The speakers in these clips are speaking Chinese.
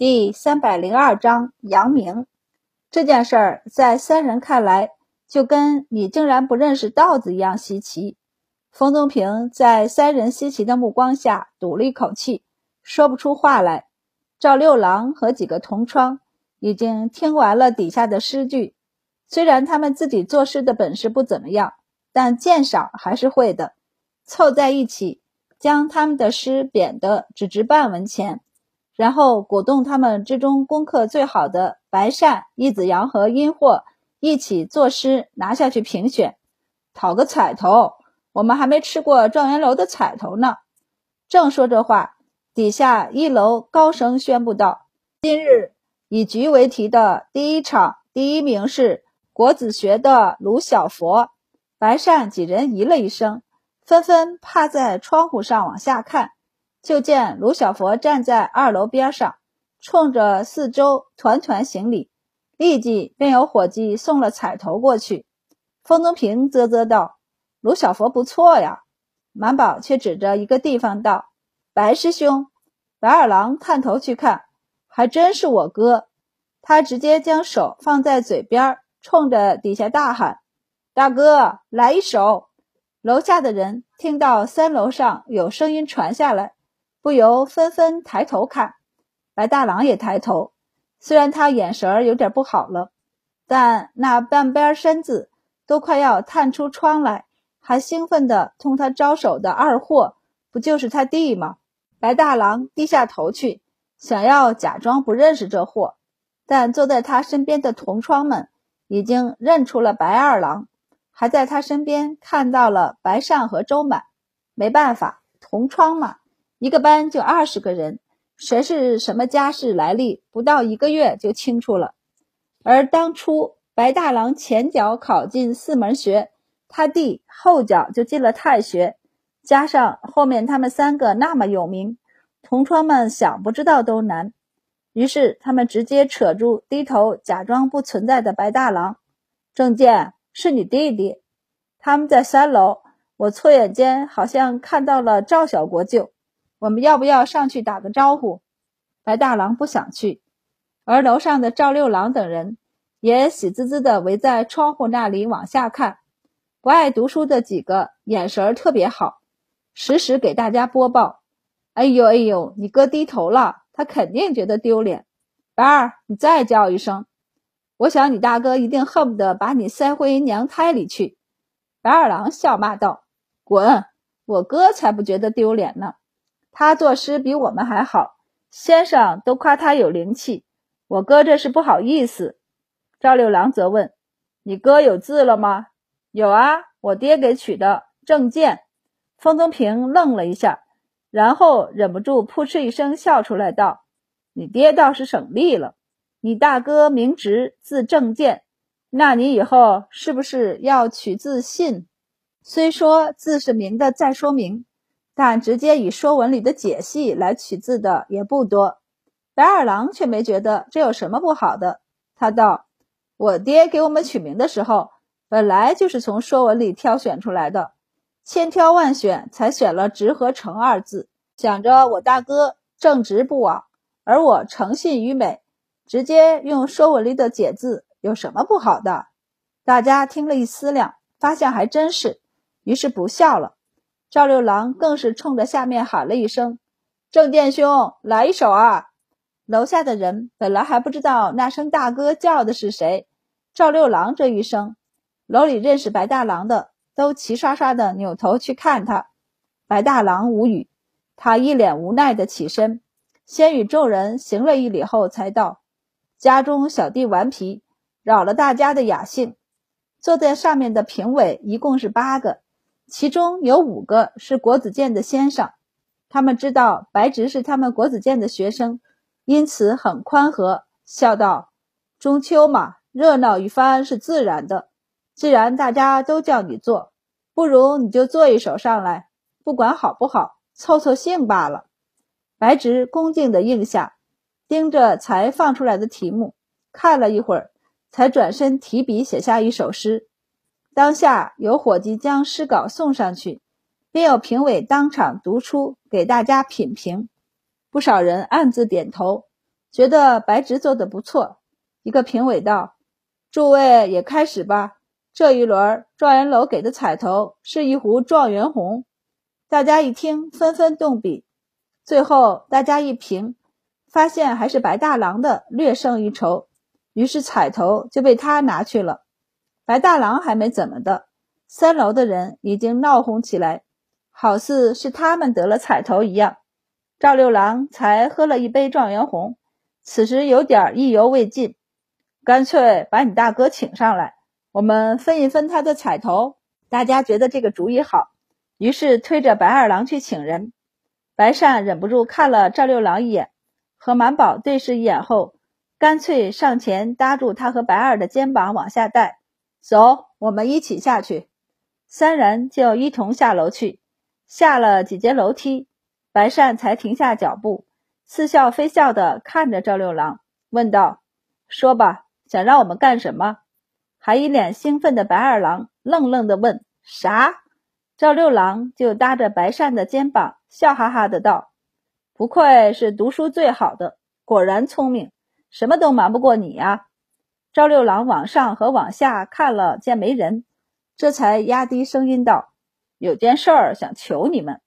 第三百零二章扬名。这件事儿在三人看来，就跟你竟然不认识稻子一样稀奇。冯东平在三人稀奇的目光下赌了一口气，说不出话来。赵六郎和几个同窗已经听完了底下的诗句，虽然他们自己作诗的本事不怎么样，但鉴赏还是会的。凑在一起，将他们的诗贬得只值半文钱。然后鼓动他们之中功课最好的白善、易子阳和殷霍一起作诗拿下去评选，讨个彩头。我们还没吃过状元楼的彩头呢。正说着话，底下一楼高声宣布道：“今日以局为题的第一场第一名是国子学的卢小佛。”白善几人咦了一声，纷纷趴在窗户上往下看。就见卢小佛站在二楼边上，冲着四周团团行礼，立即便有伙计送了彩头过去。风宗平啧啧道：“卢小佛不错呀。”满宝却指着一个地方道：“白师兄。”白二郎探头去看，还真是我哥。他直接将手放在嘴边，冲着底下大喊：“大哥，来一首！”楼下的人听到三楼上有声音传下来。不由纷纷抬头看，白大郎也抬头。虽然他眼神儿有点不好了，但那半边身子都快要探出窗来，还兴奋地冲他招手的二货，不就是他弟吗？白大郎低下头去，想要假装不认识这货，但坐在他身边的同窗们已经认出了白二郎，还在他身边看到了白善和周满。没办法，同窗嘛。一个班就二十个人，谁是什么家世来历，不到一个月就清楚了。而当初白大郎前脚考进四门学，他弟后脚就进了太学，加上后面他们三个那么有名，同窗们想不知道都难。于是他们直接扯住低头假装不存在的白大郎：“郑健是你弟弟？他们在三楼，我错眼间好像看到了赵小国舅。”我们要不要上去打个招呼？白大郎不想去，而楼上的赵六郎等人也喜滋滋地围在窗户那里往下看。不爱读书的几个眼神特别好，时时给大家播报：“哎呦哎呦，你哥低头了，他肯定觉得丢脸。”白二，你再叫一声，我想你大哥一定恨不得把你塞回娘胎里去。白二郎笑骂道：“滚！我哥才不觉得丢脸呢。”他作诗比我们还好，先生都夸他有灵气。我哥这是不好意思。赵六郎则问：“你哥有字了吗？”“有啊，我爹给取的郑健。”风东平愣了一下，然后忍不住扑哧一声笑出来，道：“你爹倒是省力了。你大哥名直，字正健，那你以后是不是要取字信？虽说字是明的，再说明。”但直接以《说文》里的解析来取字的也不多，白二郎却没觉得这有什么不好的。他道：“我爹给我们取名的时候，本来就是从《说文》里挑选出来的，千挑万选才选了‘直’和‘诚’二字。想着我大哥正直不枉，而我诚信于美，直接用《说文》里的解字有什么不好的？”大家听了一思量，发现还真是，于是不笑了。赵六郎更是冲着下面喊了一声：“郑殿兄，来一首啊！”楼下的人本来还不知道那声大哥叫的是谁，赵六郎这一声，楼里认识白大郎的都齐刷刷的扭头去看他。白大郎无语，他一脸无奈的起身，先与众人行了一礼后，才道：“家中小弟顽皮，扰了大家的雅兴。”坐在上面的评委一共是八个。其中有五个是国子监的先生，他们知道白直是他们国子监的学生，因此很宽和，笑道：“中秋嘛，热闹一番是自然的。既然大家都叫你做，不如你就做一首上来，不管好不好，凑凑兴罢了。”白直恭敬地应下，盯着才放出来的题目看了一会儿，才转身提笔写下一首诗。当下有伙计将诗稿送上去，便有评委当场读出给大家品评。不少人暗自点头，觉得白直做的不错。一个评委道：“诸位也开始吧，这一轮状元楼给的彩头是一壶状元红。”大家一听，纷纷动笔。最后大家一评，发现还是白大郎的略胜一筹，于是彩头就被他拿去了。白大郎还没怎么的，三楼的人已经闹哄起来，好似是他们得了彩头一样。赵六郎才喝了一杯状元红，此时有点意犹未尽，干脆把你大哥请上来，我们分一分他的彩头。大家觉得这个主意好。于是推着白二郎去请人，白善忍不住看了赵六郎一眼，和满宝对视一眼后，干脆上前搭住他和白二的肩膀往下带，走，我们一起下去。三人就一同下楼去，下了几阶楼梯，白善才停下脚步，似笑非笑地看着赵六郎，问道：“说吧，想让我们干什么？”还一脸兴奋的白二郎愣愣地问：“啥？”赵六郎就搭着白善的肩膀，笑哈哈的道：“不愧是读书最好的，果然聪明，什么都瞒不过你呀。”赵六郎往上和往下看了，见没人，这才压低声音道：“有件事儿想求你们。”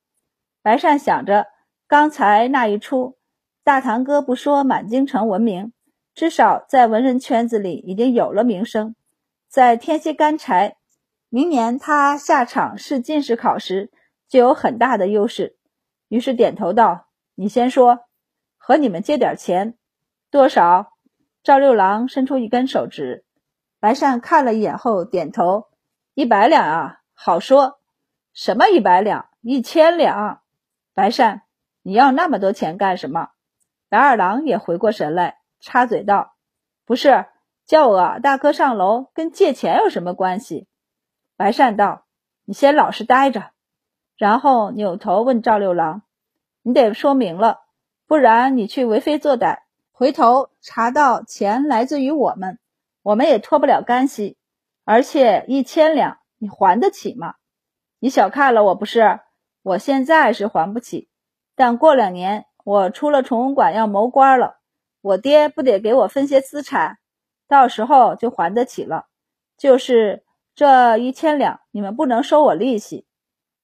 白善想着，刚才那一出，大堂哥不说满京城闻名，至少在文人圈子里已经有了名声，在天蝎干柴。明年他下场试进士考时就有很大的优势，于是点头道：“你先说，和你们借点钱，多少？”赵六郎伸出一根手指，白善看了一眼后点头：“一百两啊，好说。什么一百两？一千两？白善，你要那么多钱干什么？”白二郎也回过神来，插嘴道：“不是，叫我大哥上楼，跟借钱有什么关系？”白善道：“你先老实待着。”然后扭头问赵六郎：“你得说明了，不然你去为非作歹，回头查到钱来自于我们，我们也脱不了干系。而且一千两，你还得起吗？你小看了我不是？我现在是还不起，但过两年我出了崇文馆要谋官了，我爹不得给我分些资产，到时候就还得起了。就是。”这一千两，你们不能收我利息。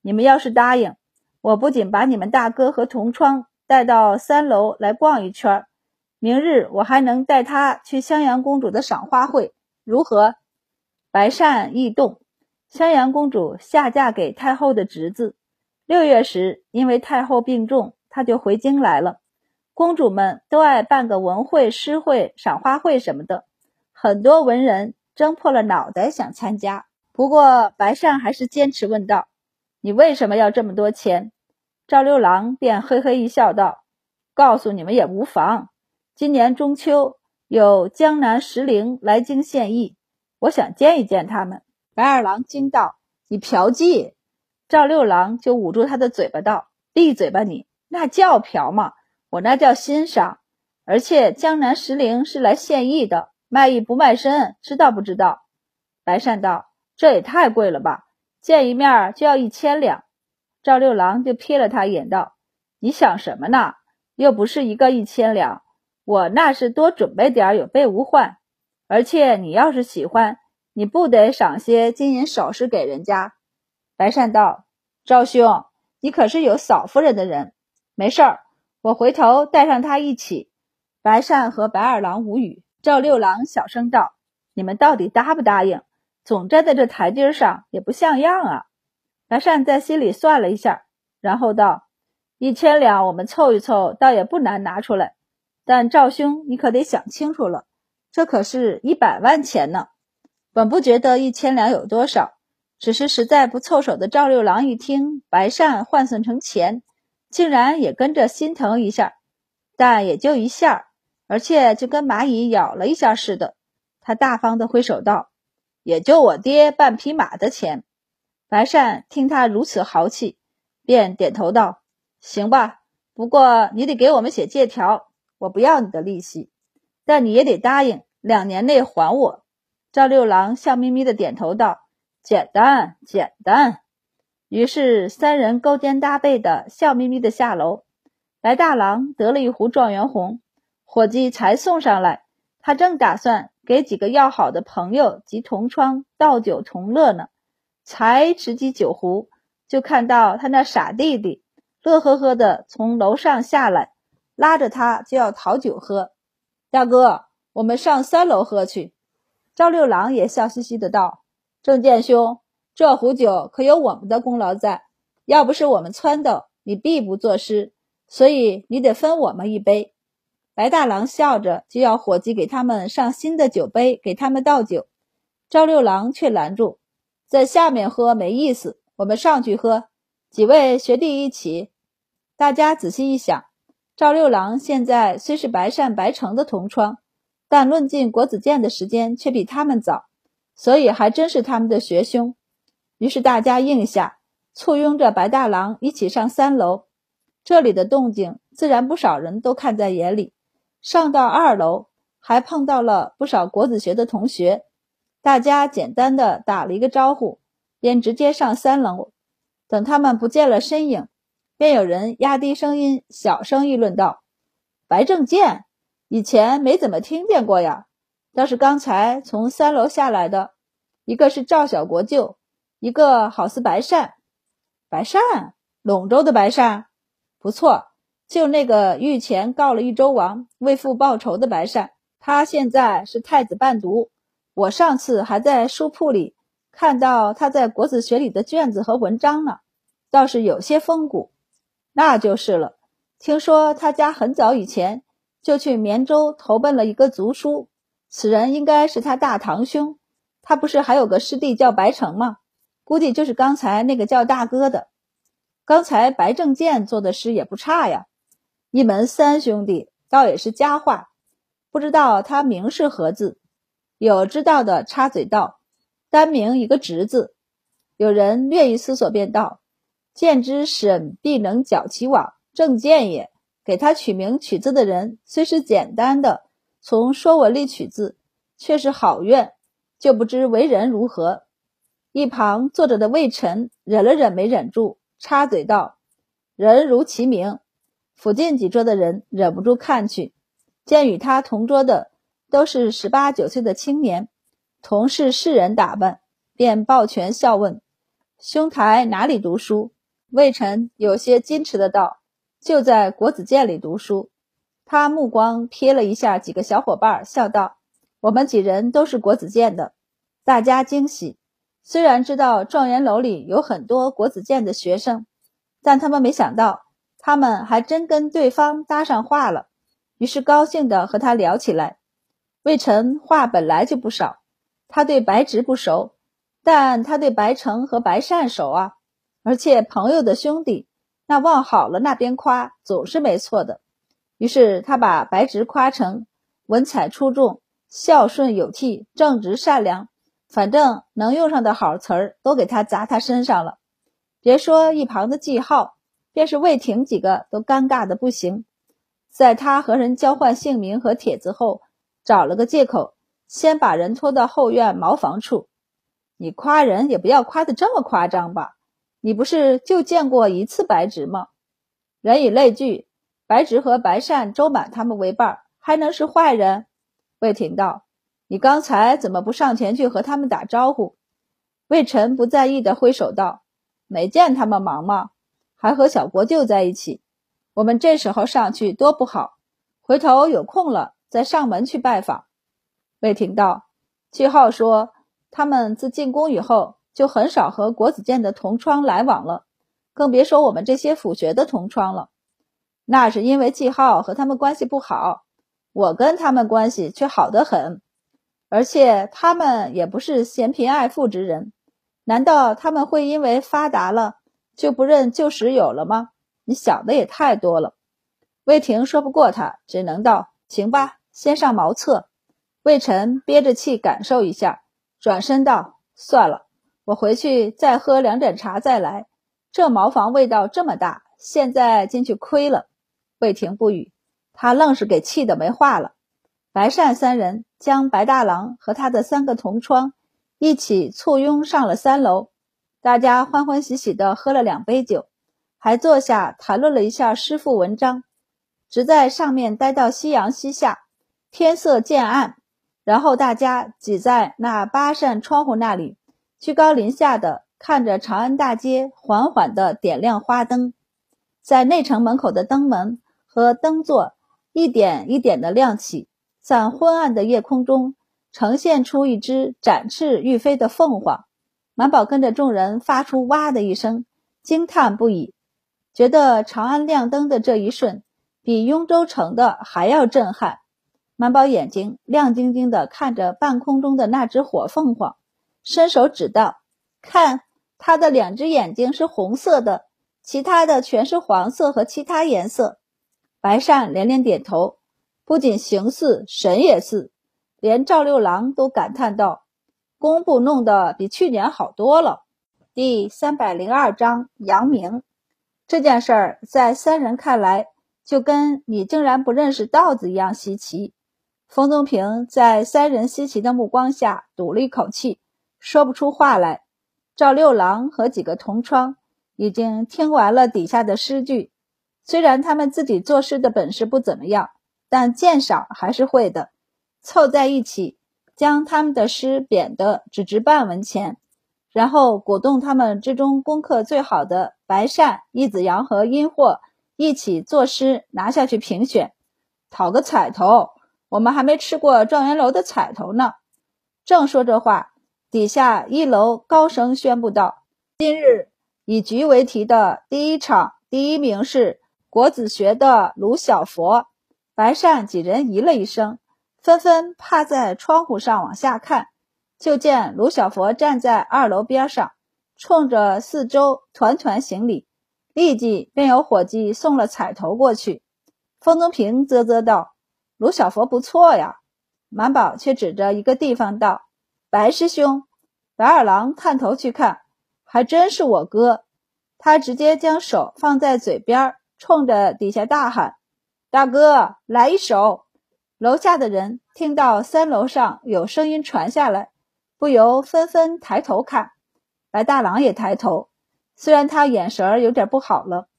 你们要是答应，我不仅把你们大哥和同窗带到三楼来逛一圈，明日我还能带他去襄阳公主的赏花会，如何？白善异动。襄阳公主下嫁给太后的侄子，六月时因为太后病重，他就回京来了。公主们都爱办个文会、诗会、赏花会什么的，很多文人。争破了脑袋想参加，不过白善还是坚持问道：“你为什么要这么多钱？”赵六郎便嘿嘿一笑道：“告诉你们也无妨。今年中秋有江南石灵来京献艺，我想见一见他们。”白二郎惊道：“你嫖妓？”赵六郎就捂住他的嘴巴道：“闭嘴吧你！那叫嫖吗？我那叫欣赏。而且江南石灵是来献艺的。”卖艺不卖身，知道不知道？白善道：“这也太贵了吧！见一面就要一千两。”赵六郎就瞥了他一眼，道：“你想什么呢？又不是一个一千两，我那是多准备点，有备无患。而且你要是喜欢，你不得赏些金银首饰给人家？”白善道：“赵兄，你可是有嫂夫人的人，没事儿，我回头带上他一起。”白善和白二郎无语。赵六郎小声道：“你们到底答不答应？总站在这台阶上也不像样啊！”白善在心里算了一下，然后道：“一千两我们凑一凑，倒也不难拿出来。但赵兄，你可得想清楚了，这可是一百万钱呢。”本不觉得一千两有多少，只是实在不凑手的赵六郎一听白善换算成钱，竟然也跟着心疼一下，但也就一下。而且就跟蚂蚁咬了一下似的，他大方的挥手道：“也就我爹半匹马的钱。”白善听他如此豪气，便点头道：“行吧，不过你得给我们写借条，我不要你的利息，但你也得答应两年内还我。”赵六郎笑眯眯的点头道：“简单，简单。”于是三人勾肩搭背的笑眯眯的下楼。白大郎得了一壶状元红。伙计才送上来，他正打算给几个要好的朋友及同窗倒酒同乐呢，才持起酒壶，就看到他那傻弟弟乐呵呵的从楼上下来，拉着他就要讨酒喝。大哥，我们上三楼喝去。赵六郎也笑嘻嘻的道：“郑健兄，这壶酒可有我们的功劳在，要不是我们撺掇，你必不作诗，所以你得分我们一杯。”白大郎笑着就要伙计给他们上新的酒杯，给他们倒酒。赵六郎却拦住：“在下面喝没意思，我们上去喝。几位学弟一起。”大家仔细一想。赵六郎现在虽是白善、白成的同窗，但论进国子监的时间却比他们早，所以还真是他们的学兄。于是大家应下，簇拥着白大郎一起上三楼。这里的动静自然不少人都看在眼里。上到二楼，还碰到了不少国子学的同学，大家简单的打了一个招呼，便直接上三楼。等他们不见了身影。便有人压低声音，小声议论道：“白正健，以前没怎么听见过呀。倒是刚才从三楼下来的，一个是赵小国舅，一个好似白善。白善，陇州的白善，不错，就那个御前告了一周王，为父报仇的白善。他现在是太子伴读。我上次还在书铺里看到他在国子学里的卷子和文章呢，倒是有些风骨。”那就是了。听说他家很早以前就去绵州投奔了一个族叔，此人应该是他大堂兄。他不是还有个师弟叫白成吗？估计就是刚才那个叫大哥的。刚才白正健做的诗也不差呀。一门三兄弟，倒也是佳话。不知道他名是何字？有知道的插嘴道：“单名一个直字。”有人略一思索，便道。见之审必能矫其网，正见也。给他取名取字的人虽是简单的，从说文里取字，却是好愿，就不知为人如何。一旁坐着的魏晨忍了忍，没忍住，插嘴道：“人如其名。”附近几桌的人忍不住看去，见与他同桌的都是十八九岁的青年，同是士人打扮，便抱拳笑问：“兄台哪里读书？”魏晨有些矜持的道：“就在国子监里读书。”他目光瞥了一下几个小伙伴，笑道：“我们几人都是国子监的。”大家惊喜。虽然知道状元楼里有很多国子监的学生，但他们没想到他们还真跟对方搭上话了，于是高兴地和他聊起来。魏晨话本来就不少，他对白直不熟，但他对白成和白善熟啊。而且朋友的兄弟，那往好了那边夸总是没错的。于是他把白直夸成文采出众、孝顺有替、正直善良，反正能用上的好词儿都给他砸他身上了。别说一旁的季浩，便是魏婷几个都尴尬的不行。在他和人交换姓名和帖子后，找了个借口，先把人拖到后院茅房处。你夸人也不要夸的这么夸张吧。你不是就见过一次白直吗？人以类聚，白直和白善、周满他们为伴，还能是坏人？魏廷道：“你刚才怎么不上前去和他们打招呼？”魏晨不在意的挥手道：“没见他们忙吗？还和小国舅在一起。我们这时候上去多不好，回头有空了再上门去拜访。”魏廷道：“季浩说，他们自进宫以后。”就很少和国子监的同窗来往了，更别说我们这些府学的同窗了。那是因为季浩和他们关系不好，我跟他们关系却好得很。而且他们也不是嫌贫爱富之人，难道他们会因为发达了就不认旧时友了吗？你想的也太多了。魏婷说不过他，只能道：“行吧，先上茅厕。”魏晨憋着气感受一下，转身道：“算了。”我回去再喝两盏茶再来。这茅房味道这么大，现在进去亏了。魏婷不语，他愣是给气得没话了。白善三人将白大郎和他的三个同窗一起簇拥上了三楼，大家欢欢喜喜地喝了两杯酒，还坐下谈论了一下诗赋文章。只在上面待到夕阳西下，天色渐暗，然后大家挤在那八扇窗户那里，居高临下的看着长安大街缓缓的点亮花灯，在内城门口的灯门和灯座一点一点的亮起，在昏暗的夜空中呈现出一只展翅欲飞的凤凰。满宝跟着众人发出哇的一声，惊叹不已，觉得长安亮灯的这一瞬。比雍州城的还要震撼。满宝眼睛亮晶晶的看着半空中的那只火凤凰，伸手指道：“看，他的两只眼睛是红色的，其他的全是黄色和其他颜色。”白善连连点头，不仅形似，神也似，连赵六郎都感叹道：“工部弄得比去年好多了。”第三百零二章阳明这件事儿，在三人看来。就跟你竟然不认识稻子一样稀奇。冯宗平在三人稀奇的目光下赌了一口气，说不出话来。赵六郎和几个同窗已经听完了底下的诗句，虽然他们自己作诗的本事不怎么样，但鉴赏还是会的。凑在一起，将他们的诗贬得只值半文钱，然后鼓动他们之中功课最好的白善、易子阳和殷霍。一起作诗拿下去评选，讨个彩头。我们还没吃过状元楼的彩头呢。正说着话，底下一楼高声宣布道：“今日以局为题的第一场第一名是国子学的卢小佛。”白善几人咦了一声，纷纷趴在窗户上往下看，就见卢小佛站在二楼边上，冲着四周团团行礼。立即便有伙计送了彩头过去。风宗平啧啧道：“卢小佛不错呀。”满宝却指着一个地方道：“白师兄。”白二郎探头去看，还真是我哥。他直接将手放在嘴边，冲着底下大喊：“大哥，来一首！”楼下的人听到三楼上有声音传下来，不由纷纷抬头看。白大郎也抬头。虽然他眼神儿有点不好了，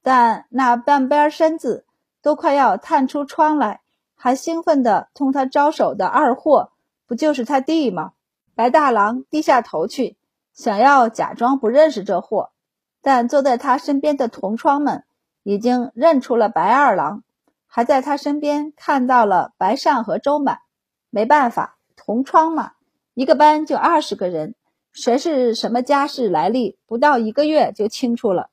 但那半边身子都快要探出窗来，还兴奋地同他招手的二货，不就是他弟吗？白大郎低下头去，想要假装不认识这货，但坐在他身边的同窗们已经认出了白二郎，还在他身边看到了白善和周满。没办法，同窗嘛，一个班就二十个人。谁是什么家世来历，不到一个月就清楚了。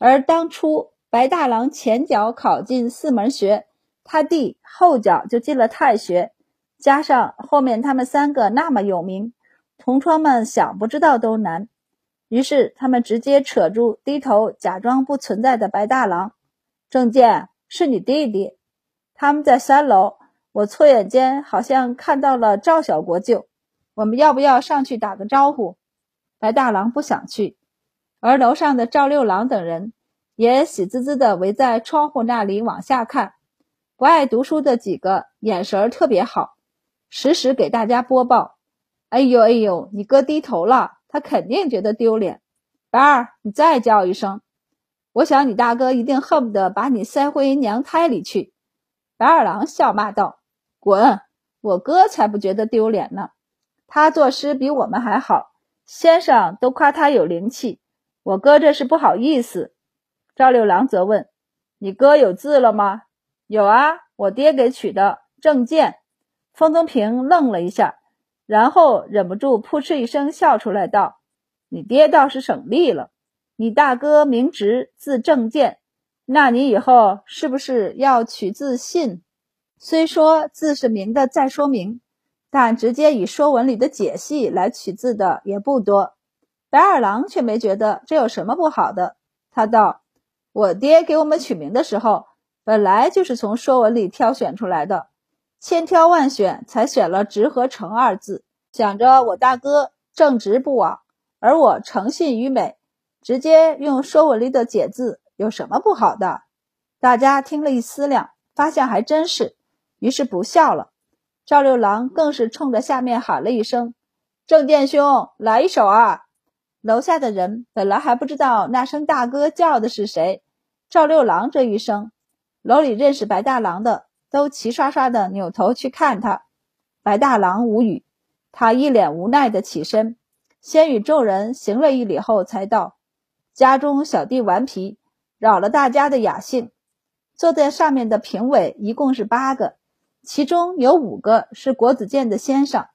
而当初白大郎前脚考进四门学，他弟后脚就进了太学，加上后面他们三个那么有名，同窗们想不知道都难。于是他们直接扯住低头假装不存在的白大郎：“郑健是你弟弟。”他们在三楼，我错眼间好像看到了赵小国舅。我们要不要上去打个招呼？白大郎不想去，而楼上的赵六郎等人也喜滋滋的围在窗户那里往下看。不爱读书的几个眼神特别好，时时给大家播报：“哎呦哎呦，你哥低头了，他肯定觉得丢脸。”白二，你再叫一声，我想你大哥一定恨不得把你塞回娘胎里去。白二郎笑骂道：“滚！我哥才不觉得丢脸呢。”他作诗比我们还好，先生都夸他有灵气。我哥这是不好意思。赵六郎则问：“你哥有字了吗？”“有啊，我爹给取的证件。”方宗平愣了一下，然后忍不住扑哧一声笑出来，道：“你爹倒是省力了。你大哥名直，字正健，那你以后是不是要取字信？虽说字是明的，再说明。”但直接以《说文》里的解析来取字的也不多，白二郎却没觉得这有什么不好的。他道：“我爹给我们取名的时候，本来就是从《说文》里挑选出来的，千挑万选才选了‘直’和‘诚’二字。想着我大哥正直不枉，而我诚信于美，直接用《说文》里的解字有什么不好的？”大家听了一思量，发现还真是，于是不笑了。赵六郎更是冲着下面喊了一声：“郑殿兄，来一首啊！”楼下的人本来还不知道那声大哥叫的是谁，赵六郎这一声，楼里认识白大郎的都齐刷刷的扭头去看他。白大郎无语，他一脸无奈的起身，先与众人行了一礼后，才道：“家中小弟顽皮，扰了大家的雅兴。”坐在上面的评委一共是八个，其中有五个是国子监的先生。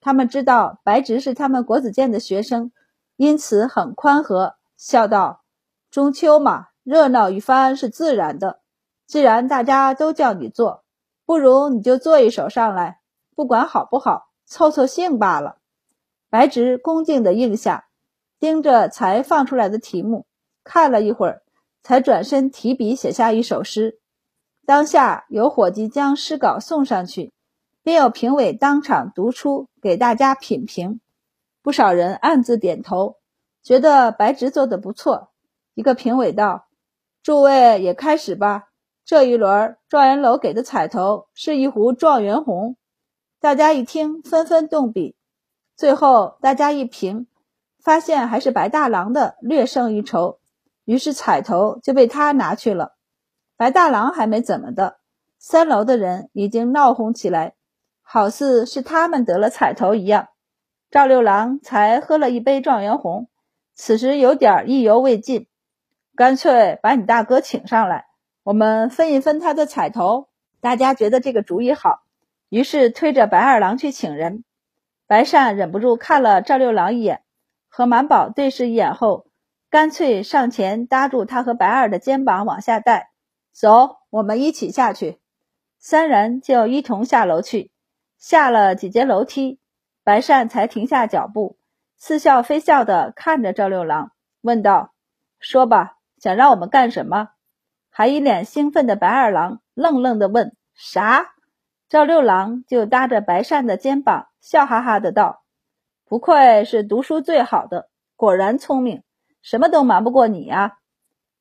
他们知道白直是他们国子监的学生，因此很宽和，笑道：“中秋嘛，热闹一番是自然的。既然大家都叫你做，不如你就做一首上来，不管好不好，凑凑兴罢了。”白直恭敬地应下，盯着才放出来的题目看了一会儿。才转身提笔写下一首诗，当下有伙计将诗稿送上去，便有评委当场读出给大家品评。不少人暗自点头，觉得白直做的不错。一个评委道：“诸位也开始吧，这一轮状元楼给的彩头是一壶状元红。”大家一听，纷纷动笔。最后大家一评，发现还是白大郎的略胜一筹。于是彩头就被他拿去了，白大郎还没怎么的，三楼的人已经闹哄起来，好似是他们得了彩头一样。赵六郎才喝了一杯状元红，此时有点意犹未尽，干脆把你大哥请上来，我们分一分他的彩头。大家觉得这个主意好，于是推着白二郎去请人。白善忍不住看了赵六郎一眼，和满宝对视一眼后。干脆上前搭住他和白二的肩膀往下带，走，我们一起下去。三人就一同下楼去。下了几阶楼梯，白善才停下脚步，似笑非笑地看着赵六郎，问道：“说吧，想让我们干什么？”还一脸兴奋的白二郎愣愣地问：“啥？”赵六郎就搭着白善的肩膀，笑哈哈的道：“不愧是读书最好的，果然聪明。”什么都瞒不过你呀！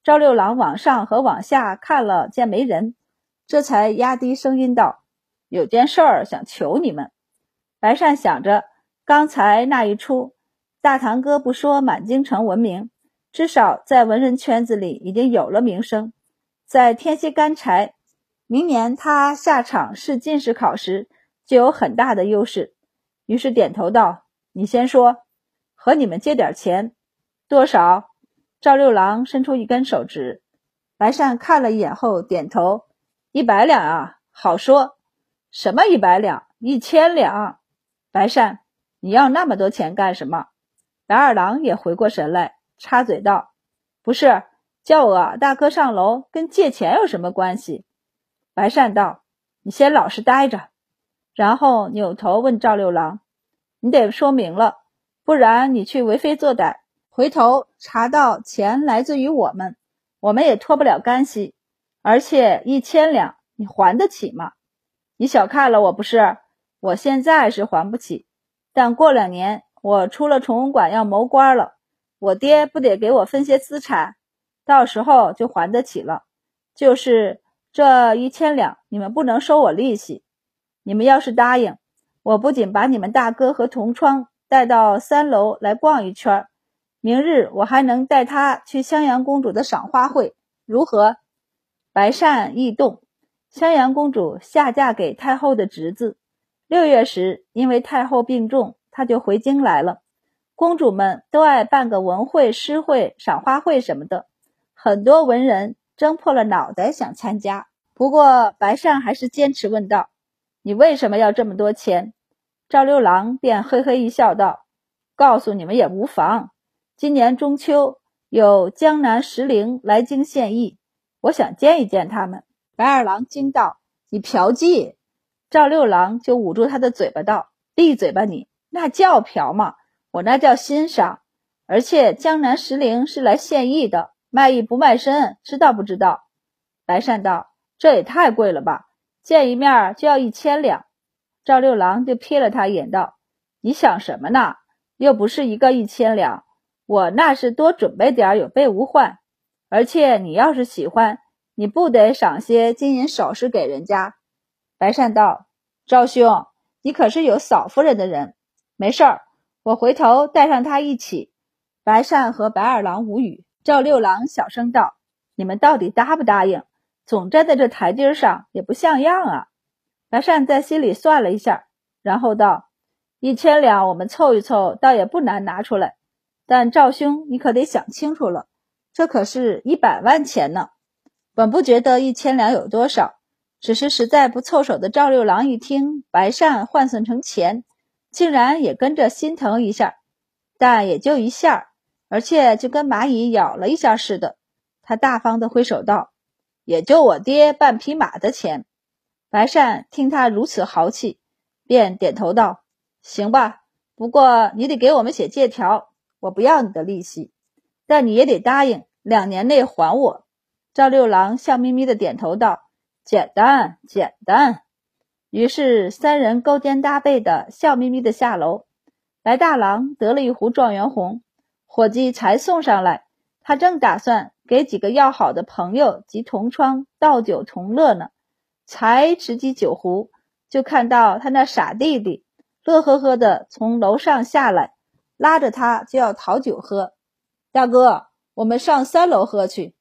赵六郎往上和往下看了，见没人，这才压低声音道：“有件事儿想求你们。”白善想着，刚才那一出，大堂哥不说满京城闻名，至少在文人圈子里已经有了名声，在天蝎干柴，明年他下场试进士考时就有很大的优势。于是点头道：“你先说，和你们借点钱。”多少？赵六郎伸出一根手指，白善看了一眼后点头：“一百两啊，好说。什么一百两？一千两。”白善，你要那么多钱干什么？白二郎也回过神来，插嘴道：“不是，叫我大哥上楼，跟借钱有什么关系？”白善道：“你先老实待着。”然后扭头问赵六郎：“你得说明了，不然你去为非作歹。”回头查到钱来自于我们，我们也脱不了干系。而且一千两你还得起吗？你小看了我不是？我现在是还不起，但过两年我出了崇文馆要谋官了，我爹不得给我分些资产，到时候就还得起了。就是这一千两，你们不能收我利息。你们要是答应，我不仅把你们大哥和同窗带到三楼来逛一圈。明日我还能带他去襄阳公主的赏花会，如何？白善异动。襄阳公主下嫁给太后的侄子，六月时因为太后病重，他就回京来了。公主们都爱办个文会、诗会、赏花会什么的，很多文人争破了脑袋想参加。不过白善还是坚持问道：“你为什么要这么多钱？”赵六郎便嘿嘿一笑道：“告诉你们也无妨。”今年中秋有江南石伶来京献艺，我想见一见他们。白二郎惊道：“你嫖妓？”赵六郎就捂住他的嘴巴道：“闭嘴吧你！那叫嫖吗？我那叫欣赏。而且江南石伶是来献艺的，卖艺不卖身，知道不知道？”白善道：“这也太贵了吧！见一面就要一千两。”赵六郎就瞥了他一眼道：“你想什么呢？又不是一个一千两。”我那是多准备点有备无患，而且你要是喜欢，你不得赏些金银首饰给人家？白善道：“赵兄，你可是有嫂夫人的人，没事儿，我回头带上她一起。”白善和白二郎无语。赵六郎小声道：“你们到底答不答应？总站在这台阶上也不像样啊。白善在心里算了一下，然后道：“一千两我们凑一凑，倒也不难拿出来。但赵兄，你可得想清楚了，这可是一百万钱呢。本不觉得一千两有多少，只是实在不凑手的赵六郎一听白善换算成钱，竟然也跟着心疼一下，但也就一下。”而且就跟蚂蚁咬了一下似的，他大方的挥手道：“也就我爹半匹马的钱。”白善听他如此豪气，便点头道：“行吧，不过你得给我们写借条，我不要你的利息，但你也得答应两年内还我。”赵六郎笑眯眯的点头道：“简单，简单。”于是三人勾肩搭背的笑眯眯的下楼。白大郎得了一壶状元红。伙计才送上来，他正打算给几个要好的朋友及同窗倒酒同乐呢，才执起酒壶，就看到他那傻弟弟乐呵呵的从楼上下来，拉着他就要讨酒喝。大哥，我们上三楼喝去。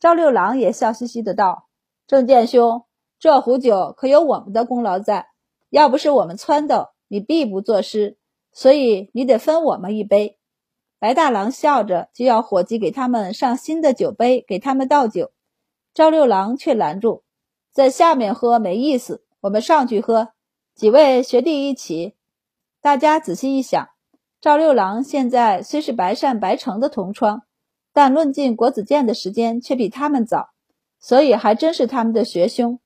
赵六郎也笑嘻嘻的道：“郑健兄，这壶酒可有我们的功劳在，要不是我们撺掇，你必不作诗，所以你得分我们一杯。”白大郎笑着就要伙计给他们上新的酒杯，给他们倒酒。赵六郎却拦住：“在下面喝没意思，我们上去喝。几位学弟一起。”大家仔细一想，赵六郎现在虽是白善、白城的同窗，但论进国子监的时间却比他们早，所以还真是他们的学兄。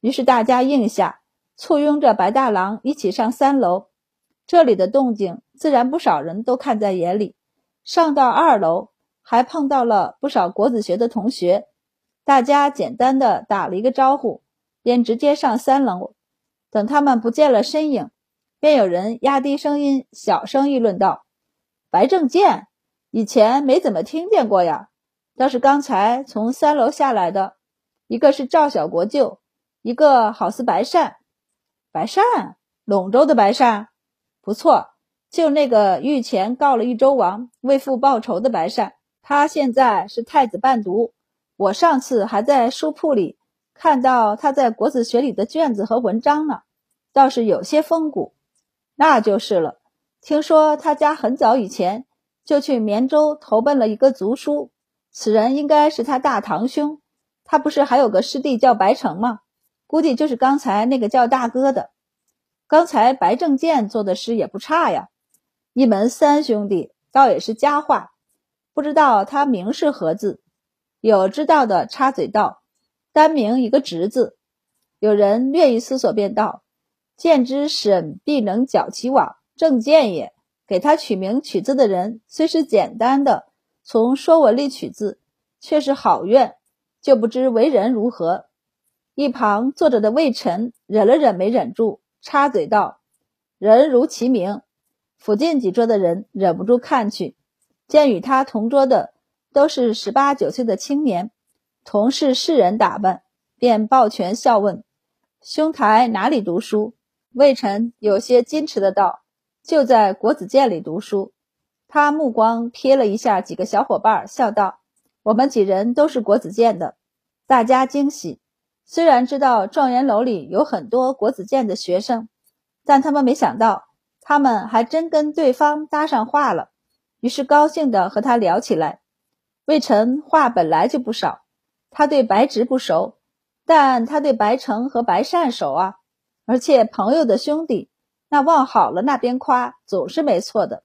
于是大家应下，簇拥着白大郎一起上三楼。这里的动静，自然不少人都看在眼里。上到二楼，还碰到了不少国子学的同学，大家简单的打了一个招呼，便直接上三楼。等他们不见了身影，便有人压低声音，小声议论道：“白正健，以前没怎么听见过呀，倒是刚才从三楼下来的，一个是赵小国舅，一个好似白善。白善，陇州的白善，不错。”就那个御前告了豫州王为父报仇的白善，他现在是太子伴读。我上次还在书铺里看到他在国子学里的卷子和文章呢，倒是有些风骨。那就是了。听说他家很早以前就去绵州投奔了一个族叔，此人应该是他大堂兄。他不是还有个师弟叫白成吗？估计就是刚才那个叫大哥的。刚才白正健做的诗也不差呀。一门三兄弟，倒也是佳话。不知道他名是何字？有知道的插嘴道：“单名一个直字。”有人略一思索，便道：“见之审必能绞其网，正见也。”给他取名取字的人虽是简单的，从《说文》里取字，却是好院，就不知为人如何。一旁坐着的魏晨忍了忍，没忍住，插嘴道：“人如其名。”附近几桌的人忍不住看去，见与他同桌的都是十八九岁的青年，同是士人打扮，便抱拳笑问：“兄台哪里读书？”魏晨有些矜持的道：“就在国子监里读书。”他目光瞥了一下几个小伙伴，笑道：“我们几人都是国子监的。”大家惊喜，虽然知道状元楼里有很多国子监的学生，但他们没想到。他们还真跟对方搭上话了，于是高兴地和他聊起来。魏晨话本来就不少，他对白直不熟，但他对白成和白善熟啊，而且朋友的兄弟，那往好了那边夸总是没错的。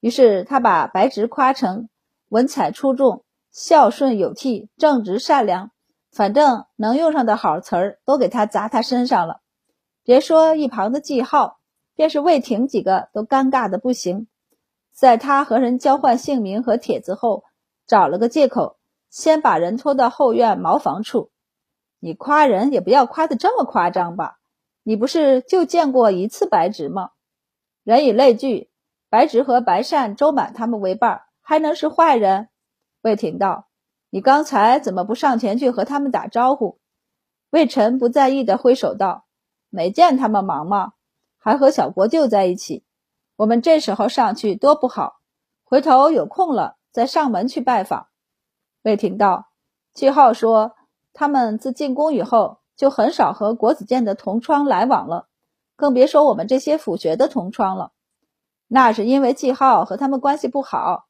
于是他把白直夸成文采出众、孝顺有悌、正直善良，反正能用上的好词儿都给他砸他身上了。别说一旁的季浩。便是魏婷几个都尴尬的不行，在他和人交换姓名和帖子后，找了个借口，先把人拖到后院茅房处。你夸人也不要夸的这么夸张吧？你不是就见过一次白直吗？人以类聚，白直和白善、周满他们为伴，还能是坏人？魏婷道：“你刚才怎么不上前去和他们打招呼？”魏晨不在意的挥手道：“没见他们忙吗？”还和小国舅在一起，我们这时候上去多不好。回头有空了再上门去拜访。魏廷道，季浩说他们自进宫以后就很少和国子监的同窗来往了，更别说我们这些府学的同窗了。那是因为季浩和他们关系不好，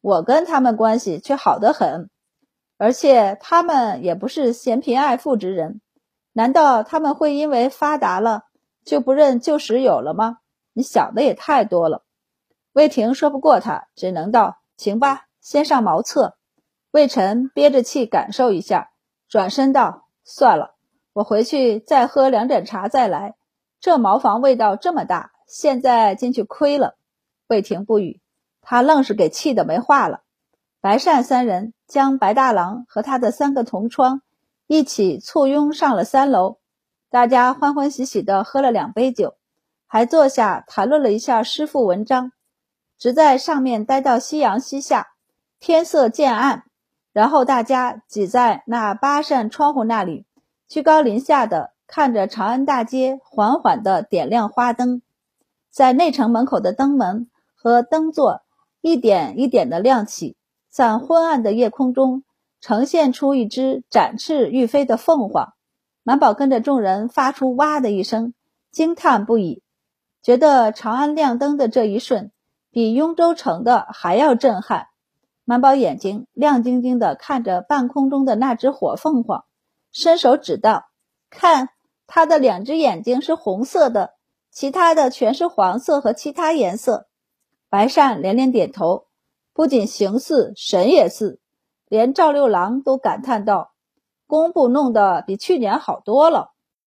我跟他们关系却好得很，而且他们也不是嫌贫爱富之人。难道他们会因为发达了就不认旧时有了吗？你想的也太多了。魏婷说不过他，只能道：“行吧，先上茅厕。”魏晨憋着气感受一下，转身道：“算了，我回去再喝两盏茶再来。这茅房味道这么大，现在进去亏了。”魏婷不语，他愣是给气得没话了。白善三人将白大郎和他的三个同窗。一起簇拥上了三楼，大家欢欢喜喜地喝了两杯酒，还坐下谈论了一下诗赋文章，直在上面待到夕阳西下，天色渐暗，然后大家挤在那八扇窗户那里，居高临下的看着长安大街缓缓地点亮花灯，在内城门口的灯门和灯座一点一点地亮起，在昏暗的夜空中。呈现出一只展翅欲飞的凤凰，满宝跟着众人发出“哇”的一声，惊叹不已，觉得长安亮灯的这一瞬，比雍州城的还要震撼。满宝眼睛亮晶晶的看着半空中的那只火凤凰，伸手指道：“看，它的两只眼睛是红色的，其他的全是黄色和其他颜色。”白善连连点头，不仅形似，神也似。连赵六郎都感叹道：“工部弄得比去年好多了。”